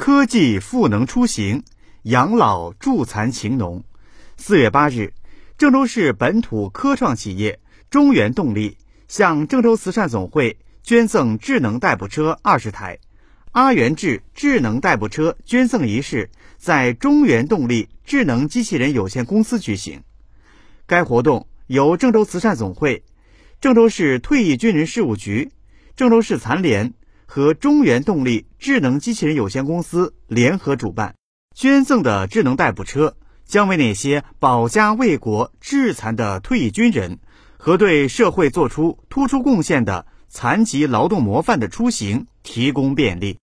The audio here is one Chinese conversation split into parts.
科技赋能出行，养老助残情浓。四月八日，郑州市本土科创企业中原动力向郑州慈善总会捐赠智能代步车二十台。阿元智智能代步车捐赠仪式在中原动力智能机器人有限公司举行。该活动由郑州慈善总会、郑州市退役军人事务局、郑州市残联和中原动力智能机器人有限公司联合主办。捐赠的智能代步车将为那些保家卫国、致残的退役军人和对社会做出突出贡献的残疾劳动模范的出行提供便利。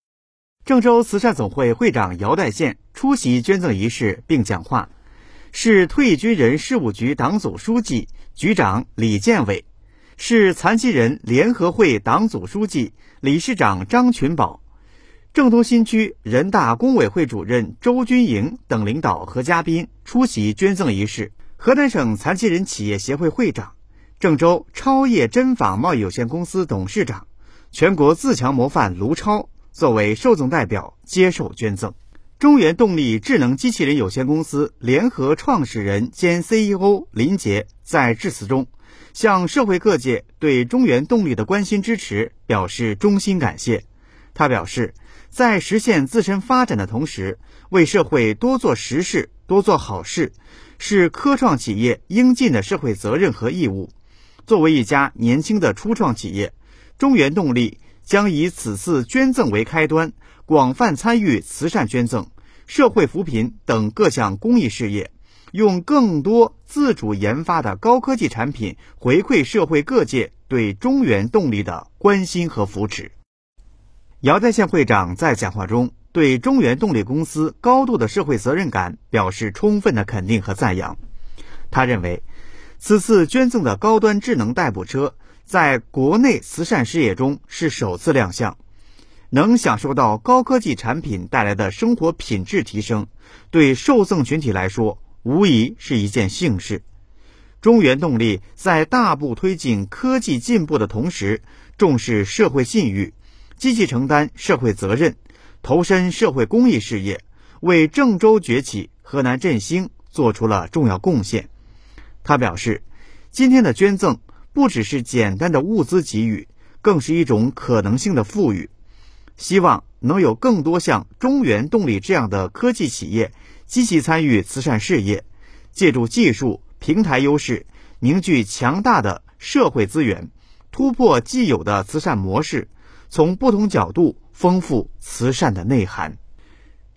郑州慈善总会会长姚代宪出席捐赠仪式并讲话。市退役军人事务局党组书记、局长李建伟，市残疾人联合会党组书记、理事长张群宝，郑东新区人大工委会主任周军营等领导和嘉宾出席捐赠仪式。河南省残疾人企业协会会长、郑州超业针纺贸易有限公司董事长、全国自强模范卢超作为受赠代表接受捐赠。中原动力智能机器人有限公司联合创始人兼 CEO 林杰在致辞中，向社会各界对中原动力的关心支持表示衷心感谢。他表示，在实现自身发展的同时，为社会多做实事、多做好事，是科创企业应尽的社会责任和义务。作为一家年轻的初创企业，中原动力将以此次捐赠为开端。广泛参与慈善捐赠、社会扶贫等各项公益事业，用更多自主研发的高科技产品回馈社会各界对中原动力的关心和扶持。姚代县会长在讲话中对中原动力公司高度的社会责任感表示充分的肯定和赞扬。他认为，此次捐赠的高端智能代步车在国内慈善事业中是首次亮相。能享受到高科技产品带来的生活品质提升，对受赠群体来说无疑是一件幸事。中原动力在大步推进科技进步的同时，重视社会信誉，积极承担社会责任，投身社会公益事业，为郑州崛起、河南振兴做出了重要贡献。他表示，今天的捐赠不只是简单的物资给予，更是一种可能性的赋予。希望能有更多像中原动力这样的科技企业积极参与慈善事业，借助技术平台优势，凝聚强大的社会资源，突破既有的慈善模式，从不同角度丰富慈善的内涵。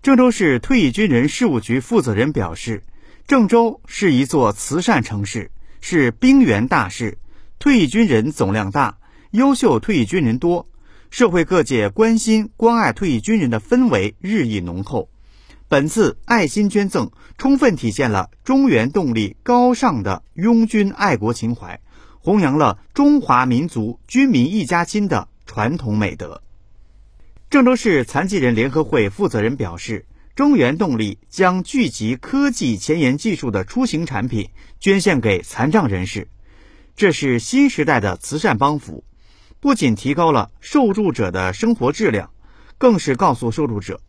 郑州市退役军人事务局负责人表示，郑州是一座慈善城市，是兵源大市，退役军人总量大，优秀退役军人多。社会各界关心关爱退役军人的氛围日益浓厚。本次爱心捐赠充分体现了中原动力高尚的拥军爱国情怀，弘扬了中华民族军民一家亲的传统美德。郑州市残疾人联合会负责人表示，中原动力将聚集科技前沿技术的出行产品捐献给残障人士，这是新时代的慈善帮扶。不仅提高了受助者的生活质量，更是告诉受助者，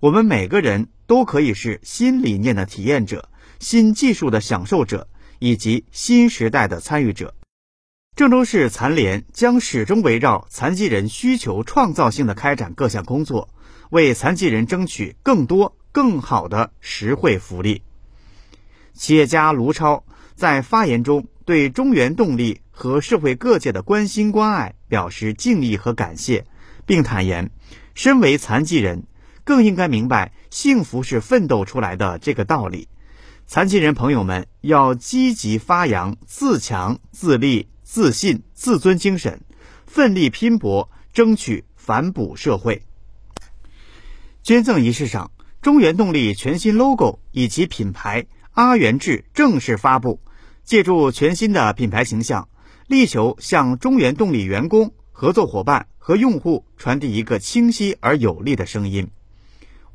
我们每个人都可以是新理念的体验者、新技术的享受者以及新时代的参与者。郑州市残联将始终围绕残疾人需求，创造性的开展各项工作，为残疾人争取更多、更好的实惠福利。企业家卢超在发言中对中原动力。和社会各界的关心关爱表示敬意和感谢，并坦言，身为残疾人，更应该明白幸福是奋斗出来的这个道理。残疾人朋友们要积极发扬自强、自立、自信、自尊精神，奋力拼搏，争取反哺社会。捐赠仪式上，中原动力全新 logo 以及品牌阿元智正式发布，借助全新的品牌形象。力求向中原动力员工、合作伙伴和用户传递一个清晰而有力的声音：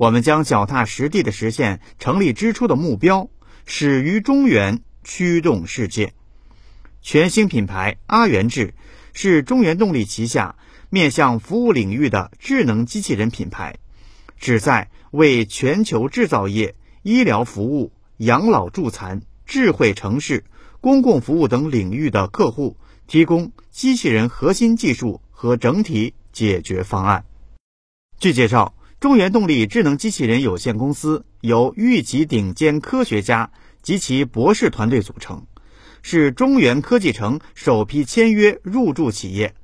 我们将脚踏实地地实现成立之初的目标，始于中原，驱动世界。全新品牌阿元智是中原动力旗下面向服务领域的智能机器人品牌，旨在为全球制造业、医疗服务、养老助残、智慧城市、公共服务等领域的客户提供机器人核心技术和整体解决方案。据介绍，中原动力智能机器人有限公司由豫级顶尖科学家及其博士团队组成，是中原科技城首批签约入驻企业。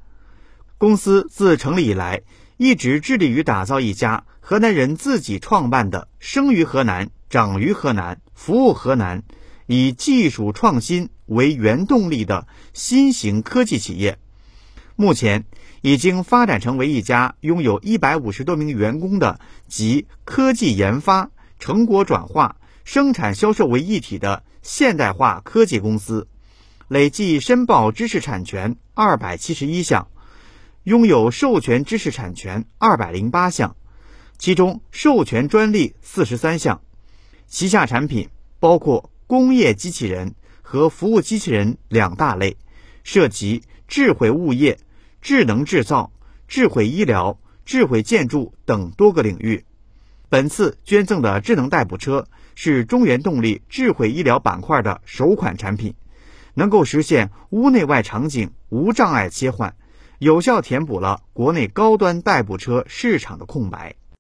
公司自成立以来，一直致力于打造一家河南人自己创办的“生于河南、长于河南、服务河南”，以技术创新为原动力的新型科技企业。目前已经发展成为一家拥有一百五十多名员工的集科技研发、成果转化、生产销售为一体的现代化科技公司，累计申报知识产权二百七十一项。拥有授权知识产权二百零八项，其中授权专利四十三项。旗下产品包括工业机器人和服务机器人两大类，涉及智慧物业、智能制造、智慧医疗、智慧建筑等多个领域。本次捐赠的智能代步车是中原动力智慧医疗板块的首款产品，能够实现屋内外场景无障碍切换。有效填补了国内高端代步车市场的空白。